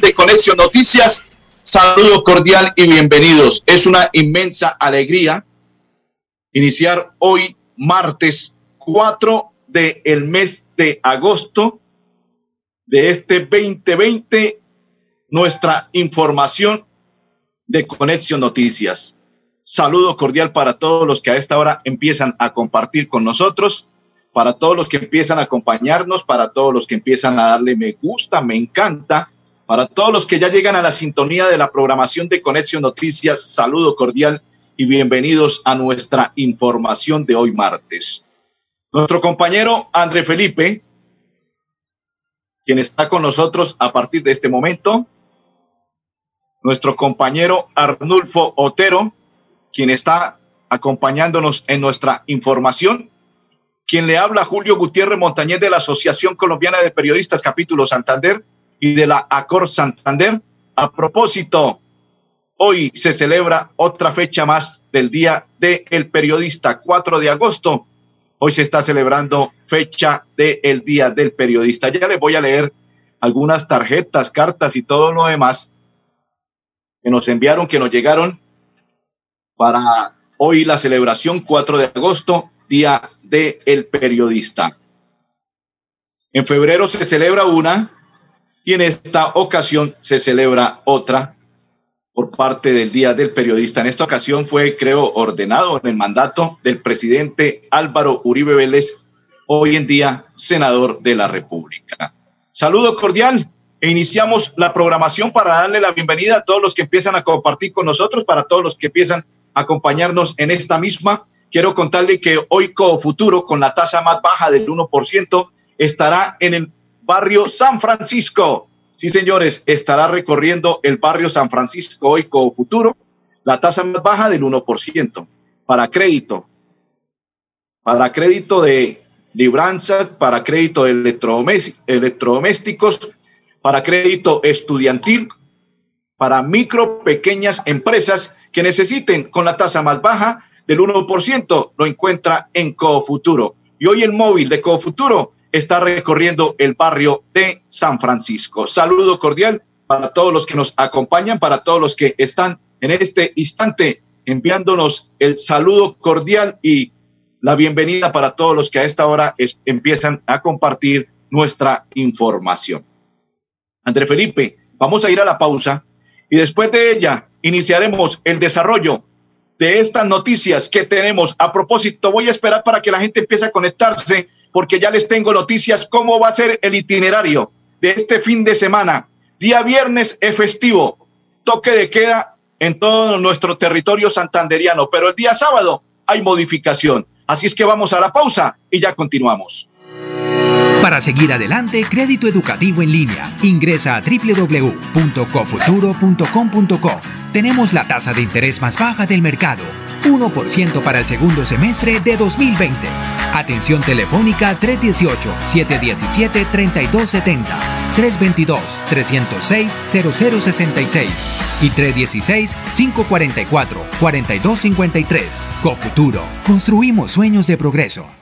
De Conexión Noticias. Saludo cordial y bienvenidos. Es una inmensa alegría iniciar hoy, martes 4 del mes de agosto de este 2020, nuestra información de Conexión Noticias. Saludo cordial para todos los que a esta hora empiezan a compartir con nosotros para todos los que empiezan a acompañarnos, para todos los que empiezan a darle me gusta, me encanta, para todos los que ya llegan a la sintonía de la programación de Conexión Noticias, saludo cordial y bienvenidos a nuestra información de hoy martes. Nuestro compañero André Felipe, quien está con nosotros a partir de este momento, nuestro compañero Arnulfo Otero, quien está acompañándonos en nuestra información, quien le habla, Julio Gutiérrez Montañez de la Asociación Colombiana de Periodistas Capítulo Santander y de la ACOR Santander. A propósito, hoy se celebra otra fecha más del Día del Periodista, 4 de agosto. Hoy se está celebrando fecha del Día del Periodista. Ya les voy a leer algunas tarjetas, cartas y todo lo demás que nos enviaron, que nos llegaron para hoy la celebración 4 de agosto Día del Periodista. En febrero se celebra una y en esta ocasión se celebra otra por parte del Día del Periodista. En esta ocasión fue, creo, ordenado en el mandato del presidente Álvaro Uribe Vélez, hoy en día senador de la República. Saludo cordial e iniciamos la programación para darle la bienvenida a todos los que empiezan a compartir con nosotros, para todos los que empiezan a acompañarnos en esta misma quiero contarle que hoy Futuro, con la tasa más baja del 1%, estará en el barrio San Francisco. Sí, señores, estará recorriendo el barrio San Francisco hoy Futuro, la tasa más baja del 1% para crédito. Para crédito de libranzas, para crédito de electrodomésticos, para crédito estudiantil, para micro, pequeñas empresas que necesiten con la tasa más baja del 1% lo encuentra en Cofuturo. Y hoy el móvil de Cofuturo está recorriendo el barrio de San Francisco. Saludo cordial para todos los que nos acompañan, para todos los que están en este instante enviándonos el saludo cordial y la bienvenida para todos los que a esta hora empiezan a compartir nuestra información. André Felipe, vamos a ir a la pausa y después de ella iniciaremos el desarrollo de estas noticias que tenemos. A propósito, voy a esperar para que la gente empiece a conectarse porque ya les tengo noticias cómo va a ser el itinerario de este fin de semana. Día viernes es festivo, toque de queda en todo nuestro territorio santanderiano, pero el día sábado hay modificación. Así es que vamos a la pausa y ya continuamos. Para seguir adelante, crédito educativo en línea. Ingresa a www.cofuturo.com.co tenemos la tasa de interés más baja del mercado, 1% para el segundo semestre de 2020. Atención telefónica 318-717-3270, 322-306-0066 y 316-544-4253. Cofuturo, construimos sueños de progreso.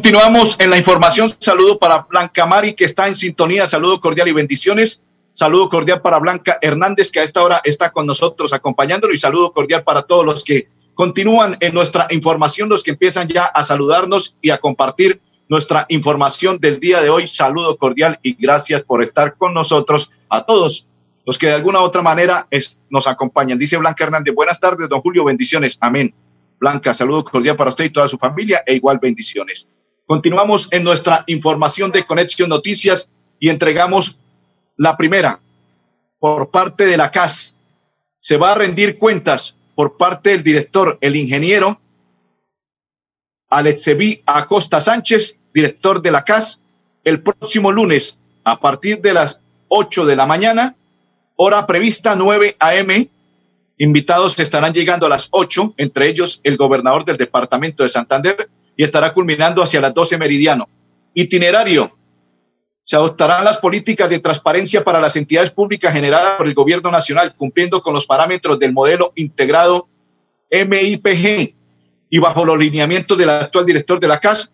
Continuamos en la información. Saludo para Blanca Mari, que está en sintonía. Saludo cordial y bendiciones. Saludo cordial para Blanca Hernández, que a esta hora está con nosotros acompañándolo. Y saludo cordial para todos los que continúan en nuestra información, los que empiezan ya a saludarnos y a compartir nuestra información del día de hoy. Saludo cordial y gracias por estar con nosotros a todos los que de alguna u otra manera nos acompañan. Dice Blanca Hernández, buenas tardes, don Julio, bendiciones. Amén. Blanca, saludo cordial para usted y toda su familia e igual bendiciones. Continuamos en nuestra información de Conexión Noticias y entregamos la primera por parte de la CAS. Se va a rendir cuentas por parte del director, el ingeniero Alexevi Acosta Sánchez, director de la CAS, el próximo lunes a partir de las 8 de la mañana, hora prevista 9 a.m. Invitados estarán llegando a las 8, entre ellos el gobernador del departamento de Santander, y estará culminando hacia las 12 meridiano. Itinerario. Se adoptarán las políticas de transparencia para las entidades públicas generadas por el gobierno nacional, cumpliendo con los parámetros del modelo integrado MIPG y bajo los lineamientos del actual director de la CAS.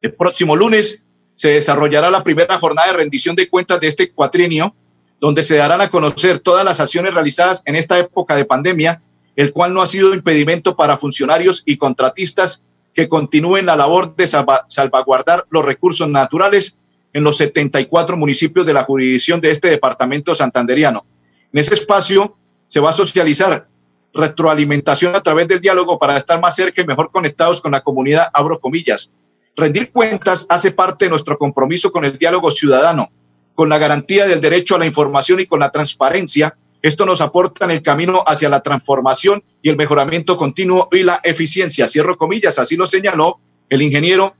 El próximo lunes se desarrollará la primera jornada de rendición de cuentas de este cuatrienio, donde se darán a conocer todas las acciones realizadas en esta época de pandemia, el cual no ha sido impedimento para funcionarios y contratistas que continúen la labor de salvaguardar los recursos naturales en los 74 municipios de la jurisdicción de este departamento santanderiano. En ese espacio se va a socializar retroalimentación a través del diálogo para estar más cerca y mejor conectados con la comunidad, abro comillas. Rendir cuentas hace parte de nuestro compromiso con el diálogo ciudadano, con la garantía del derecho a la información y con la transparencia. Esto nos aporta en el camino hacia la transformación y el mejoramiento continuo y la eficiencia. Cierro comillas, así lo señaló el ingeniero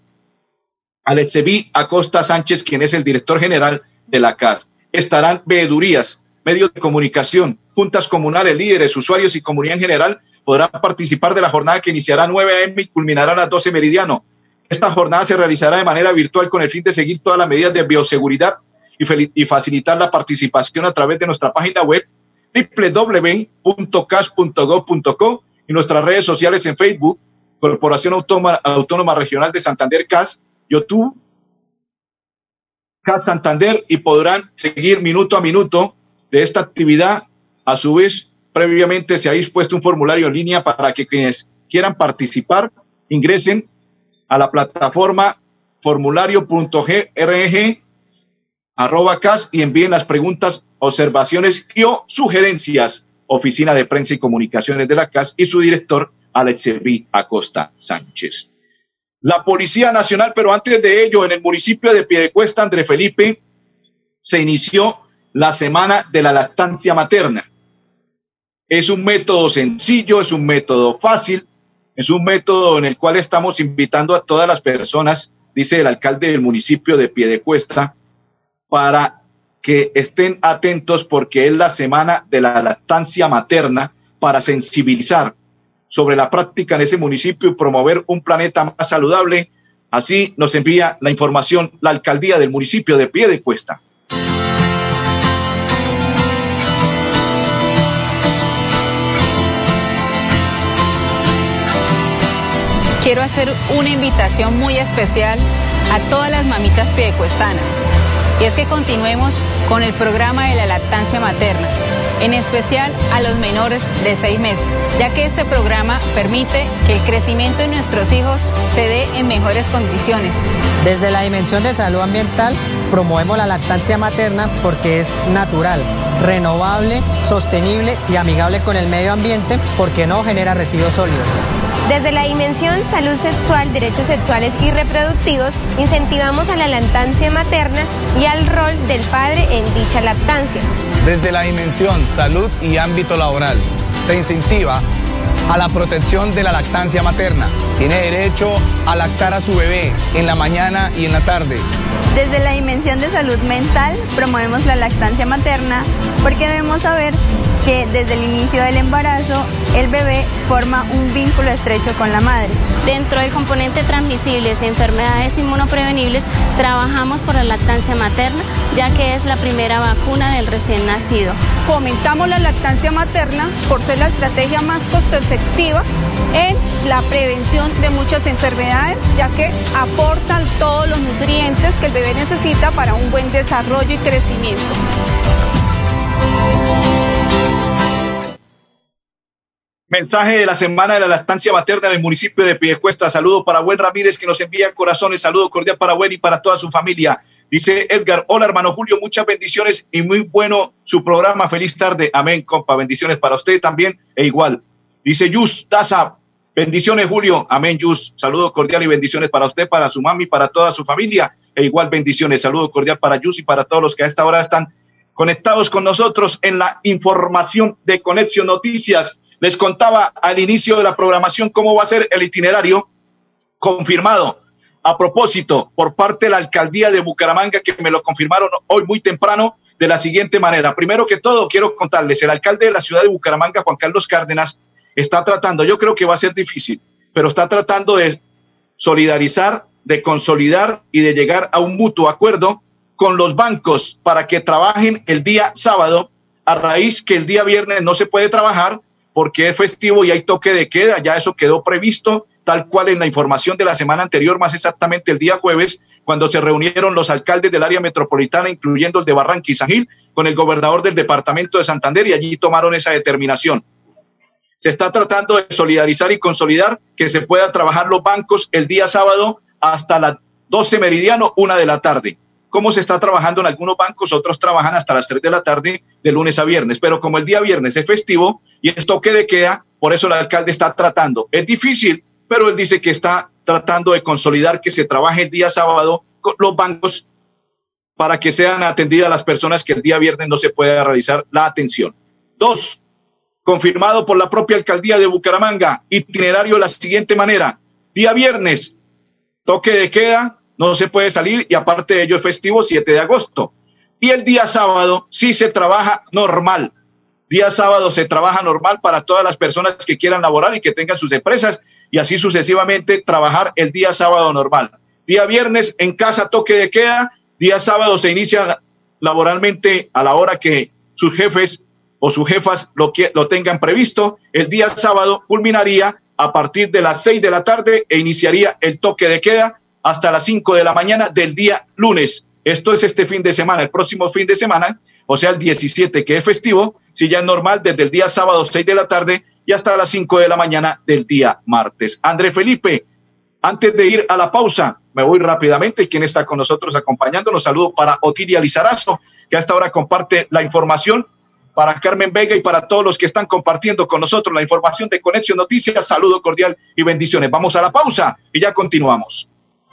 Alexevi Acosta Sánchez, quien es el director general de la CAS. Estarán veedurías, medios de comunicación, juntas comunales, líderes, usuarios y comunidad en general podrán participar de la jornada que iniciará a 9 a.m. y culminará a las 12 meridiano. Esta jornada se realizará de manera virtual con el fin de seguir todas las medidas de bioseguridad y, y facilitar la participación a través de nuestra página web www.cas.gov.co y nuestras redes sociales en Facebook, Corporación Autónoma, Autónoma Regional de Santander CAS, YouTube, CAS Santander y podrán seguir minuto a minuto de esta actividad. A su vez, previamente se ha dispuesto un formulario en línea para que quienes quieran participar ingresen a la plataforma formulario.grg arroba cas y envíen las preguntas, observaciones y o sugerencias. Oficina de Prensa y Comunicaciones de la CAS y su director, Alex Acosta Sánchez. La Policía Nacional, pero antes de ello, en el municipio de Piedecuesta, André Felipe, se inició la semana de la lactancia materna. Es un método sencillo, es un método fácil, es un método en el cual estamos invitando a todas las personas, dice el alcalde del municipio de Piedecuesta, para que estén atentos porque es la semana de la lactancia materna para sensibilizar sobre la práctica en ese municipio y promover un planeta más saludable. Así nos envía la información la alcaldía del municipio de Piedecuesta. quiero hacer una invitación muy especial a todas las mamitas piedecuestanas. Y es que continuemos con el programa de la lactancia materna, en especial a los menores de seis meses, ya que este programa permite que el crecimiento de nuestros hijos se dé en mejores condiciones. Desde la dimensión de salud ambiental, promovemos la lactancia materna porque es natural, renovable, sostenible y amigable con el medio ambiente porque no genera residuos sólidos. Desde la dimensión salud sexual, derechos sexuales y reproductivos, incentivamos a la lactancia materna y al rol del padre en dicha lactancia. Desde la dimensión salud y ámbito laboral, se incentiva a la protección de la lactancia materna. Tiene derecho a lactar a su bebé en la mañana y en la tarde. Desde la dimensión de salud mental promovemos la lactancia materna porque debemos saber que desde el inicio del embarazo el bebé forma un vínculo estrecho con la madre. Dentro del componente transmisibles e enfermedades inmunoprevenibles trabajamos por la lactancia materna, ya que es la primera vacuna del recién nacido. Fomentamos la lactancia materna por ser la estrategia más costo efectiva en la prevención de muchas enfermedades, ya que aportan todos los nutrientes que el bebé necesita para un buen desarrollo y crecimiento. Mensaje de la semana de la lactancia materna en el municipio de Piedecuesta. Saludo para Buen Ramírez que nos envía corazones. Saludo cordial para Buen y para toda su familia. Dice Edgar, hola hermano Julio, muchas bendiciones y muy bueno su programa. Feliz tarde. Amén, compa. Bendiciones para usted también e igual. Dice Yus Taza, bendiciones Julio. Amén, Yus. Saludo cordial y bendiciones para usted, para su mami, para toda su familia e igual bendiciones. Saludo cordial para Yus y para todos los que a esta hora están conectados con nosotros en la información de Conexión Noticias. Les contaba al inicio de la programación cómo va a ser el itinerario confirmado a propósito, por parte de la alcaldía de Bucaramanga, que me lo confirmaron hoy muy temprano, de la siguiente manera. Primero que todo, quiero contarles, el alcalde de la ciudad de Bucaramanga, Juan Carlos Cárdenas, está tratando, yo creo que va a ser difícil, pero está tratando de solidarizar, de consolidar y de llegar a un mutuo acuerdo con los bancos para que trabajen el día sábado, a raíz que el día viernes no se puede trabajar porque es festivo y hay toque de queda, ya eso quedó previsto tal cual en la información de la semana anterior, más exactamente el día jueves, cuando se reunieron los alcaldes del área metropolitana, incluyendo el de Barranquilla con el gobernador del departamento de Santander y allí tomaron esa determinación. Se está tratando de solidarizar y consolidar que se pueda trabajar los bancos el día sábado hasta las 12 meridiano, una de la tarde. ¿Cómo se está trabajando en algunos bancos? Otros trabajan hasta las 3 de la tarde, de lunes a viernes. Pero como el día viernes es festivo y es toque de queda, por eso el alcalde está tratando. Es difícil pero él dice que está tratando de consolidar que se trabaje el día sábado con los bancos para que sean atendidas las personas que el día viernes no se pueda realizar la atención. Dos, confirmado por la propia alcaldía de Bucaramanga, itinerario de la siguiente manera. Día viernes, toque de queda, no se puede salir y aparte de ello es festivo 7 de agosto. Y el día sábado sí se trabaja normal. Día sábado se trabaja normal para todas las personas que quieran laborar y que tengan sus empresas y así sucesivamente trabajar el día sábado normal. Día viernes en casa toque de queda, día sábado se inicia laboralmente a la hora que sus jefes o sus jefas lo, lo tengan previsto. El día sábado culminaría a partir de las seis de la tarde e iniciaría el toque de queda hasta las cinco de la mañana del día lunes. Esto es este fin de semana, el próximo fin de semana, o sea, el 17 que es festivo, si ya es normal, desde el día sábado seis de la tarde y hasta las 5 de la mañana del día martes. André Felipe, antes de ir a la pausa, me voy rápidamente. ¿Quién está con nosotros acompañándonos? Saludo para Otilia Lizarazo, que hasta ahora comparte la información. Para Carmen Vega y para todos los que están compartiendo con nosotros la información de Conexión Noticias, saludo cordial y bendiciones. Vamos a la pausa y ya continuamos.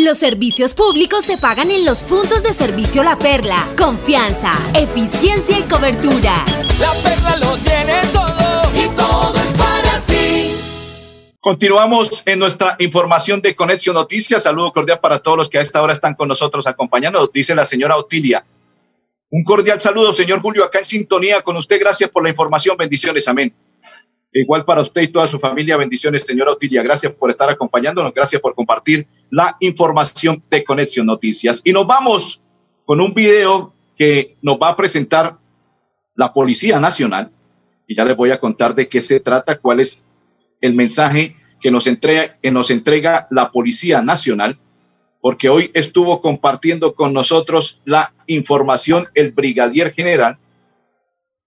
Los servicios públicos se pagan en los puntos de servicio La Perla. Confianza, eficiencia y cobertura. La Perla lo tiene todo y todo es para ti. Continuamos en nuestra información de Conexión Noticias. Saludo cordial para todos los que a esta hora están con nosotros acompañando, dice la señora Otilia. Un cordial saludo, señor Julio, acá en sintonía con usted. Gracias por la información. Bendiciones. Amén. Igual para usted y toda su familia, bendiciones, señora Otilia. Gracias por estar acompañándonos, gracias por compartir la información de Conexión Noticias. Y nos vamos con un video que nos va a presentar la Policía Nacional. Y ya les voy a contar de qué se trata, cuál es el mensaje que nos entrega, que nos entrega la Policía Nacional, porque hoy estuvo compartiendo con nosotros la información el brigadier general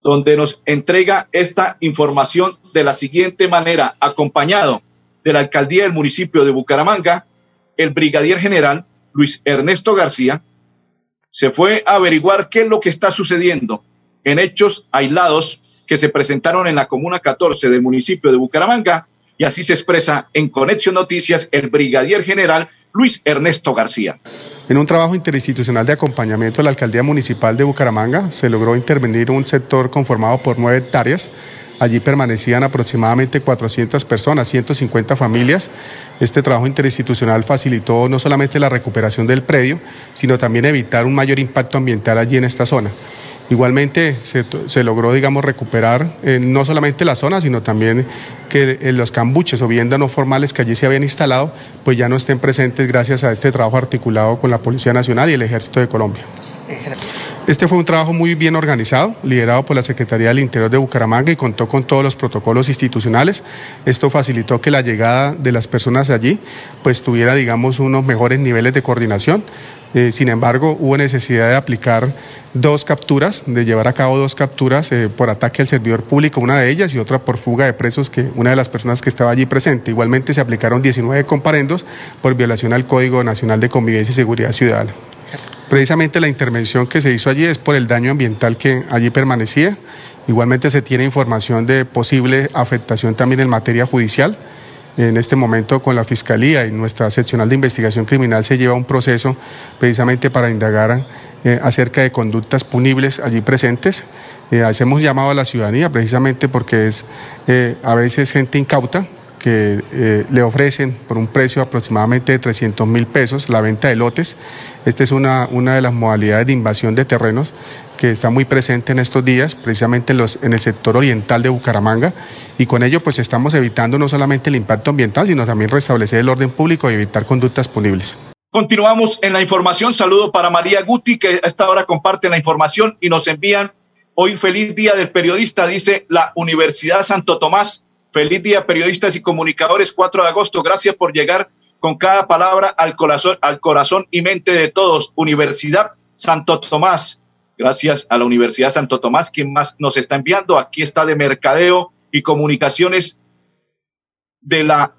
donde nos entrega esta información de la siguiente manera, acompañado de la alcaldía del municipio de Bucaramanga, el brigadier general Luis Ernesto García se fue a averiguar qué es lo que está sucediendo en hechos aislados que se presentaron en la comuna 14 del municipio de Bucaramanga y así se expresa en Conexión Noticias el brigadier general Luis Ernesto García. En un trabajo interinstitucional de acompañamiento de la Alcaldía Municipal de Bucaramanga se logró intervenir un sector conformado por nueve hectáreas. Allí permanecían aproximadamente 400 personas, 150 familias. Este trabajo interinstitucional facilitó no solamente la recuperación del predio, sino también evitar un mayor impacto ambiental allí en esta zona. Igualmente se, logró, digamos, recuperar eh, no solamente la zona, sino también que eh, los cambuches o viviendas no formales que allí se habían instalado, pues ya no estén presentes gracias a este trabajo articulado con la Policía Nacional y el Ejército de Colombia. Este fue un trabajo muy bien organizado, liderado por la Secretaría del Interior de Bucaramanga y contó con todos los protocolos institucionales. Esto facilitó que la llegada de las personas allí pues tuviera, digamos, unos mejores niveles de coordinación. Eh, sin embargo, hubo necesidad de aplicar dos capturas, de llevar a cabo dos capturas eh, por ataque al servidor público, una de ellas y otra por fuga de presos, que una de las personas que estaba allí presente. Igualmente se aplicaron 19 comparendos por violación al Código Nacional de Convivencia y Seguridad Ciudadana. Precisamente la intervención que se hizo allí es por el daño ambiental que allí permanecía. Igualmente se tiene información de posible afectación también en materia judicial. En este momento con la Fiscalía y nuestra seccional de investigación criminal se lleva un proceso precisamente para indagar eh, acerca de conductas punibles allí presentes. Eh, hacemos llamado a la ciudadanía precisamente porque es eh, a veces gente incauta que eh, le ofrecen por un precio aproximadamente de 300 mil pesos la venta de lotes. Esta es una, una de las modalidades de invasión de terrenos que está muy presente en estos días, precisamente en, el sector oriental de Bucaramanga, y con ello pues estamos evitando no solamente el impacto ambiental, sino también restablecer el orden público y evitar conductas punibles. Continuamos en la información. Saludo para María Guti, que a esta hora comparte la información y nos envían hoy feliz día del periodista, dice la Universidad Santo Tomás Feliz día, periodistas y comunicadores, 4 de agosto. Gracias por llegar con cada palabra al corazón, al corazón y mente de todos. Universidad Santo Tomás. Gracias a la Universidad Santo Tomás, quien más nos está enviando. Aquí está de Mercadeo y Comunicaciones de la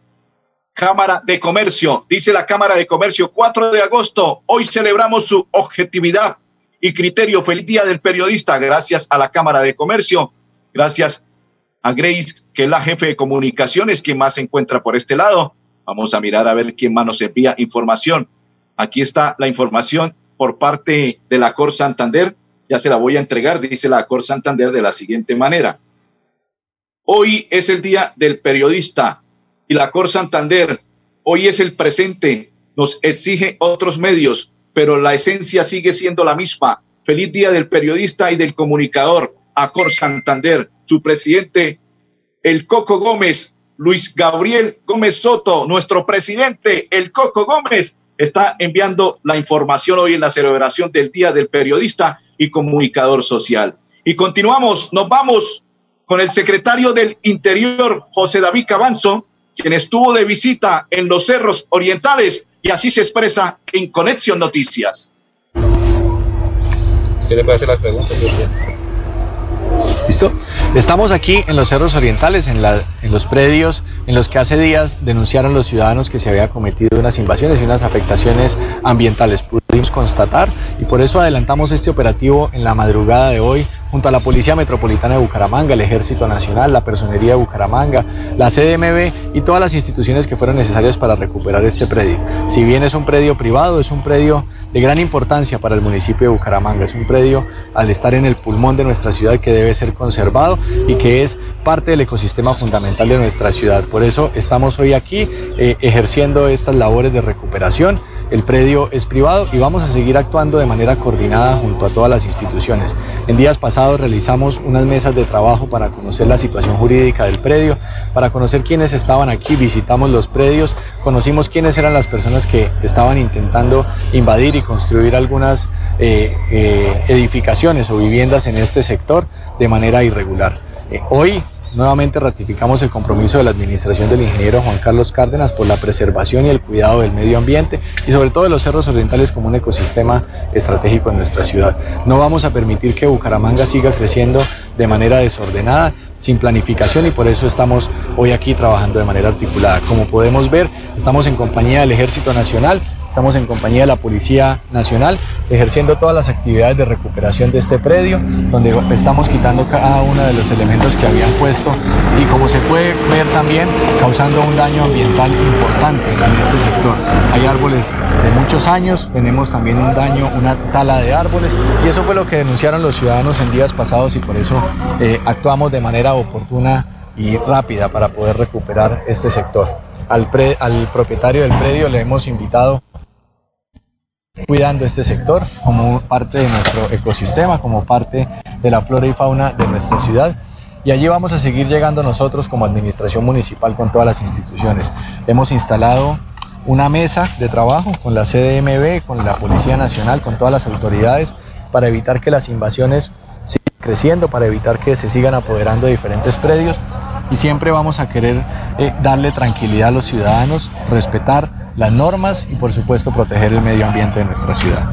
Cámara de Comercio. Dice la Cámara de Comercio, 4 de agosto. Hoy celebramos su objetividad y criterio. Feliz día del periodista. Gracias a la Cámara de Comercio. Gracias a Grace, que es la jefe de comunicaciones, quien más se encuentra por este lado. Vamos a mirar a ver quién más nos envía información. Aquí está la información por parte de la Cor Santander. Ya se la voy a entregar, dice la Cor Santander de la siguiente manera. Hoy es el día del periodista y la Cor Santander, hoy es el presente, nos exige otros medios, pero la esencia sigue siendo la misma. Feliz día del periodista y del comunicador, Acor Santander su presidente, el Coco Gómez, Luis Gabriel Gómez Soto, nuestro presidente, el Coco Gómez, está enviando la información hoy en la celebración del Día del Periodista y Comunicador Social. Y continuamos, nos vamos con el secretario del Interior, José David Cabanzo, quien estuvo de visita en los cerros orientales y así se expresa en Conexión Noticias. ¿Qué le parece las preguntas? ¿Listo? Estamos aquí en los Cerros Orientales, en, en, los predios en los que hace días denunciaron los ciudadanos que se había cometido unas invasiones y unas afectaciones ambientales. Pudimos constatar y por eso adelantamos este operativo en la madrugada de hoy junto a la Policía Metropolitana de Bucaramanga, el Ejército Nacional, la Personería de Bucaramanga, la CDMB y todas las instituciones que fueron necesarias para recuperar este predio. Si bien es un predio privado, es un predio de gran importancia para el municipio de Bucaramanga. Es un predio al estar en el pulmón de nuestra ciudad que debe ser conservado y que es parte del ecosistema fundamental de nuestra ciudad. Por eso estamos hoy aquí eh, ejerciendo estas labores de recuperación el predio es privado y vamos a seguir actuando de manera coordinada junto a todas las instituciones. En días pasados realizamos unas mesas de trabajo para conocer la situación jurídica del predio, para conocer quiénes estaban aquí, visitamos los predios, conocimos quiénes eran las personas que estaban intentando invadir y construir algunas eh, eh, edificaciones o viviendas en este sector de manera irregular. Eh, hoy Nuevamente ratificamos el compromiso de la administración del ingeniero Juan Carlos Cárdenas por la preservación y el cuidado del medio ambiente y sobre todo de los cerros orientales como un ecosistema estratégico en nuestra ciudad. No vamos a permitir que Bucaramanga siga creciendo de manera desordenada, sin planificación y por eso estamos hoy aquí trabajando de manera articulada. Como podemos ver, estamos en compañía del Ejército Nacional, Estamos en compañía de la Policía Nacional ejerciendo todas las actividades de recuperación de este predio, donde estamos quitando cada uno de los elementos que habían puesto y como se puede ver también causando un daño ambiental importante en este sector. Hay árboles de muchos años, tenemos también un daño, una tala de árboles y eso fue lo que denunciaron los ciudadanos en días pasados y por eso eh, actuamos de manera oportuna y rápida para poder recuperar este sector. Al, al propietario del predio le hemos invitado cuidando este sector como parte de nuestro ecosistema, como parte de la flora y fauna de nuestra ciudad. Y allí vamos a seguir llegando nosotros como administración municipal con todas las instituciones. Hemos instalado una mesa de trabajo con la CDMB, con la Policía Nacional, con todas las autoridades, para evitar que las invasiones sigan creciendo, para evitar que se sigan apoderando de diferentes predios. Y siempre vamos a querer eh, darle tranquilidad a los ciudadanos, respetar las normas y por supuesto proteger el medio ambiente de nuestra ciudad.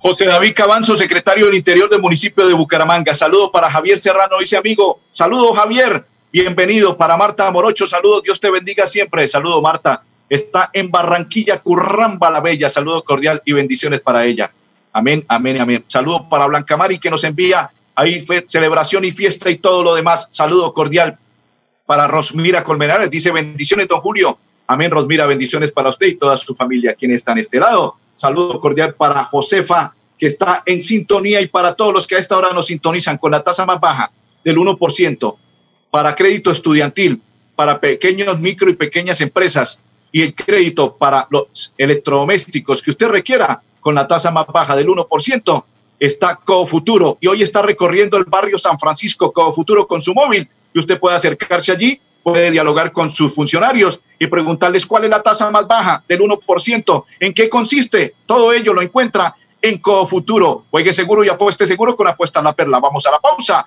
José David Cabanzo, secretario del Interior del municipio de Bucaramanga. Saludos para Javier Serrano, dice amigo. Saludos, Javier. Bienvenido. Para Marta Morocho, saludos. Dios te bendiga siempre. Saludos, Marta. Está en Barranquilla, Curramba la Bella. Saludos cordial y bendiciones para ella. Amén, amén, amén. Saludos para Blanca Mari, que nos envía ahí celebración y fiesta y todo lo demás. Saludo cordial para Rosmira Colmenares. Dice bendiciones, don Julio. Amén, Rosmira, bendiciones para usted y toda su familia, quien está en este lado. Saludo cordial para Josefa, que está en sintonía, y para todos los que a esta hora nos sintonizan con la tasa más baja del 1%, para crédito estudiantil, para pequeños, micro y pequeñas empresas, y el crédito para los electrodomésticos que usted requiera con la tasa más baja del 1%, está Cofuturo. Y hoy está recorriendo el barrio San Francisco Cofuturo con su móvil, usted puede acercarse allí puede dialogar con sus funcionarios y preguntarles cuál es la tasa más baja del 1%, en qué consiste. Todo ello lo encuentra en Cofuturo. Juegue seguro y apueste seguro con Apuesta a la Perla. Vamos a la pausa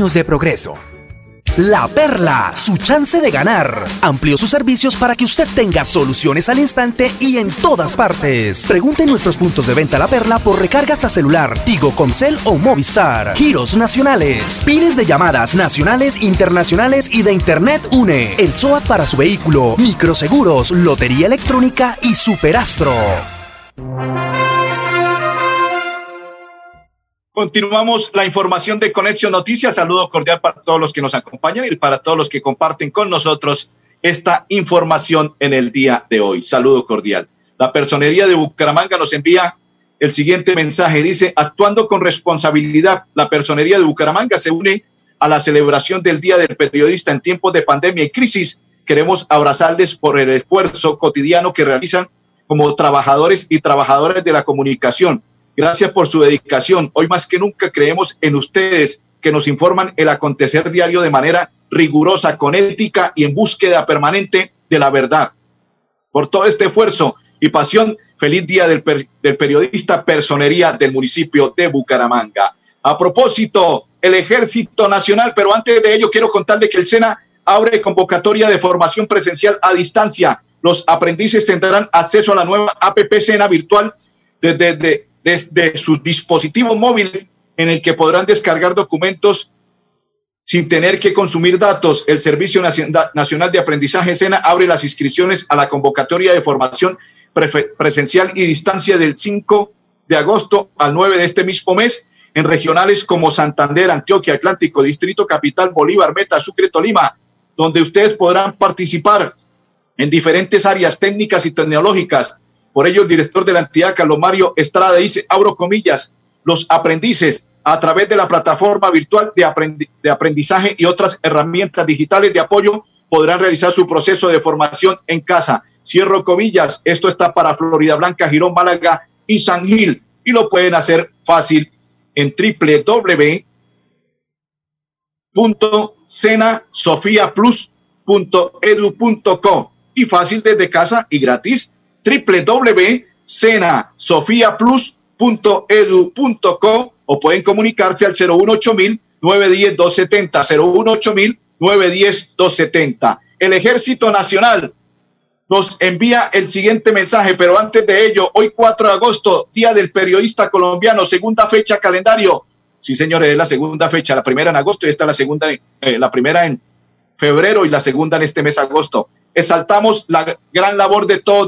de progreso. La Perla, su chance de ganar. Amplió sus servicios para que usted tenga soluciones al instante y en todas partes. Pregunte en nuestros puntos de venta La Perla por recargas a celular, Tigo, Concel o Movistar. Giros nacionales, pines de llamadas nacionales, internacionales y de Internet UNE. El SOAT para su vehículo, microseguros, lotería electrónica y superastro. Continuamos la información de Conexión Noticias. Saludo cordial para todos los que nos acompañan y para todos los que comparten con nosotros esta información en el día de hoy. Saludo cordial. La personería de Bucaramanga nos envía el siguiente mensaje. Dice, actuando con responsabilidad, la personería de Bucaramanga se une a la celebración del Día del Periodista en tiempos de pandemia y crisis. Queremos abrazarles por el esfuerzo cotidiano que realizan como trabajadores y trabajadoras de la comunicación Gracias por su dedicación. Hoy más que nunca creemos en ustedes que nos informan el acontecer diario de manera rigurosa, con ética y en búsqueda permanente de la verdad. Por todo este esfuerzo y pasión, feliz día del, del periodista personería del municipio de Bucaramanga. A propósito, el Ejército Nacional, pero antes de ello quiero contarle que el SENA abre convocatoria de formación presencial a distancia. Los aprendices tendrán acceso a la nueva APP SENA virtual desde, desde sus dispositivos móviles en el que podrán descargar documentos sin tener que consumir datos. El Servicio Nacional de Aprendizaje SENA abre las inscripciones a la convocatoria de formación presencial y distancia del 5 de agosto al 9 de este mismo mes en regionales como Santander, Antioquia, Atlántico, Distrito Capital, Bolívar, Meta, Sucre, Tolima, donde ustedes podrán participar en diferentes áreas técnicas y tecnológicas por ello, el director de la entidad, Carlos Mario Estrada, dice, abro comillas, los aprendices a través de la plataforma virtual de, aprendizaje y otras herramientas digitales de apoyo podrán realizar su proceso de formación en casa. Cierro comillas, esto está para Florida Blanca, Girón, Málaga y San Gil y lo pueden hacer fácil en www.cenasofiaplus.edu.co y fácil desde casa y gratis www.cenasofiaplus.edu.co o pueden comunicarse al 018 910 270 018 910 270 El Ejército Nacional nos envía el siguiente mensaje, pero antes de ello, hoy 4 de agosto, Día del Periodista Colombiano, segunda fecha calendario. Sí, señores, es la segunda fecha, la primera en agosto y esta la segunda, eh, la primera en febrero y la segunda en este mes agosto. Exaltamos la gran labor de todos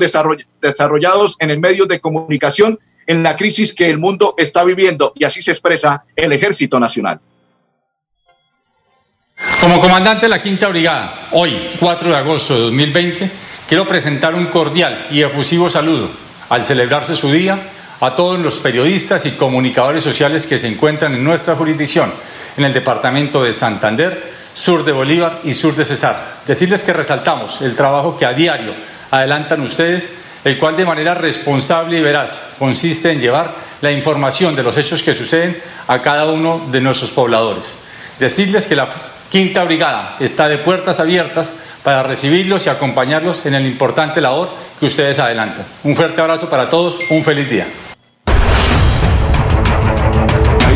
desarrollados en el medio de comunicación en la crisis que el mundo está viviendo y así se expresa el Ejército Nacional. Como comandante de la Quinta Brigada, hoy, 4 de agosto de 2020, quiero presentar un cordial y efusivo saludo al celebrarse su día a todos los periodistas y comunicadores sociales que se encuentran en nuestra jurisdicción, en el departamento de Santander, sur de Bolívar y sur de Cesar. Decirles que resaltamos el trabajo que a diario adelantan ustedes, el cual de manera responsable y veraz consiste en llevar la información de los hechos que suceden a cada uno de nuestros pobladores. Decirles que la Quinta Brigada está de puertas abiertas para recibirlos y acompañarlos en el importante labor que ustedes adelantan. Un fuerte abrazo para todos, un feliz día.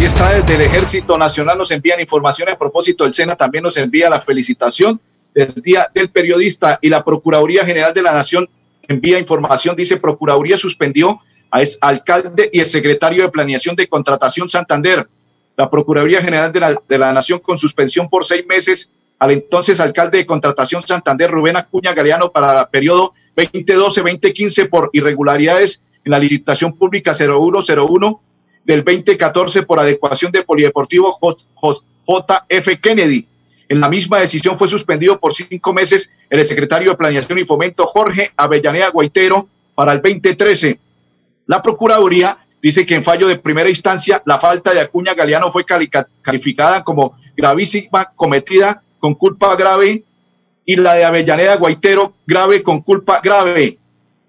Está desde el Ejército Nacional, nos envían información a propósito, el SENA también nos envía la felicitación del Día del Periodista y la Procuraduría General de la Nación envía información, dice Procuraduría suspendió a ex alcalde y el secretario de Planeación de Contratación Santander. La Procuraduría General de la, de la Nación con suspensión por seis meses al entonces alcalde de Contratación Santander, Rubén Acuña Galeano, para el periodo 2012-2015 por irregularidades en la licitación pública 0101 del 2014 por adecuación de Polideportivo JF Kennedy. En la misma decisión fue suspendido por cinco meses el secretario de Planeación y Fomento Jorge Avellaneda Guaitero para el 2013. La Procuraduría dice que en fallo de primera instancia la falta de Acuña Galeano fue calificada como gravísima cometida con culpa grave y la de Avellaneda Guaitero grave con culpa grave.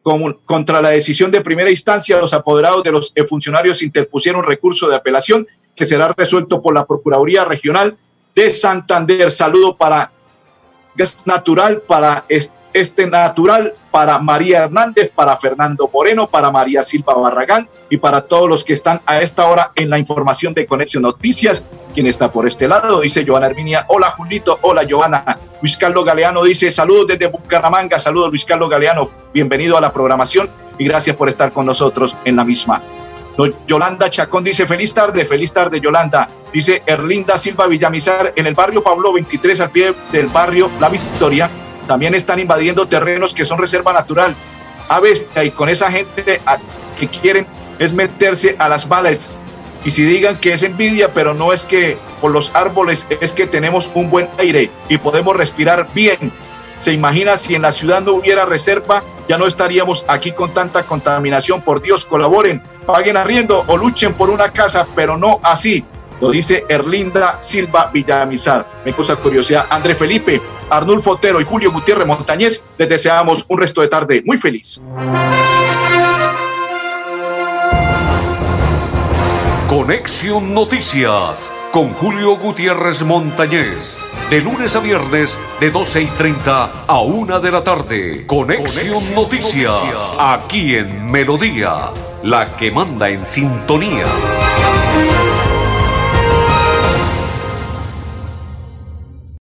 Contra la decisión de primera instancia, los apoderados de los funcionarios interpusieron recurso de apelación que será resuelto por la Procuraduría Regional de Santander. Saludo para Gas Natural, para este natural para María Hernández, para Fernando Moreno, para María Silva Barragán y para todos los que están a esta hora en la información de Conexión Noticias. Quien está por este lado dice Joana Herminia, hola Julito, hola Joana. Luis Carlos Galeano dice saludos desde Bucaramanga, saludos Luis Carlos Galeano, bienvenido a la programación y gracias por estar con nosotros en la misma. Yolanda Chacón dice, feliz tarde, feliz tarde, Yolanda. Dice Erlinda Silva Villamizar, en el barrio Pablo 23, al pie del barrio La Victoria, también están invadiendo terrenos que son reserva natural. A bestia, y con esa gente que quieren es meterse a las balas. Y si digan que es envidia, pero no es que por los árboles es que tenemos un buen aire y podemos respirar bien. Se imagina si en la ciudad no hubiera reserva, ya no estaríamos aquí con tanta contaminación. Por Dios, colaboren, paguen arriendo o luchen por una casa, pero no así. Lo dice Erlinda Silva Villamizar. Me cosa curiosidad. André Felipe, Arnulfo Otero y Julio Gutiérrez Montañez, les deseamos un resto de tarde muy feliz. Conexión Noticias con Julio Gutiérrez Montañez. De lunes a viernes, de 12 y 30 a 1 de la tarde. Conexión, Noticias, aquí en Melodía, la que manda en sintonía.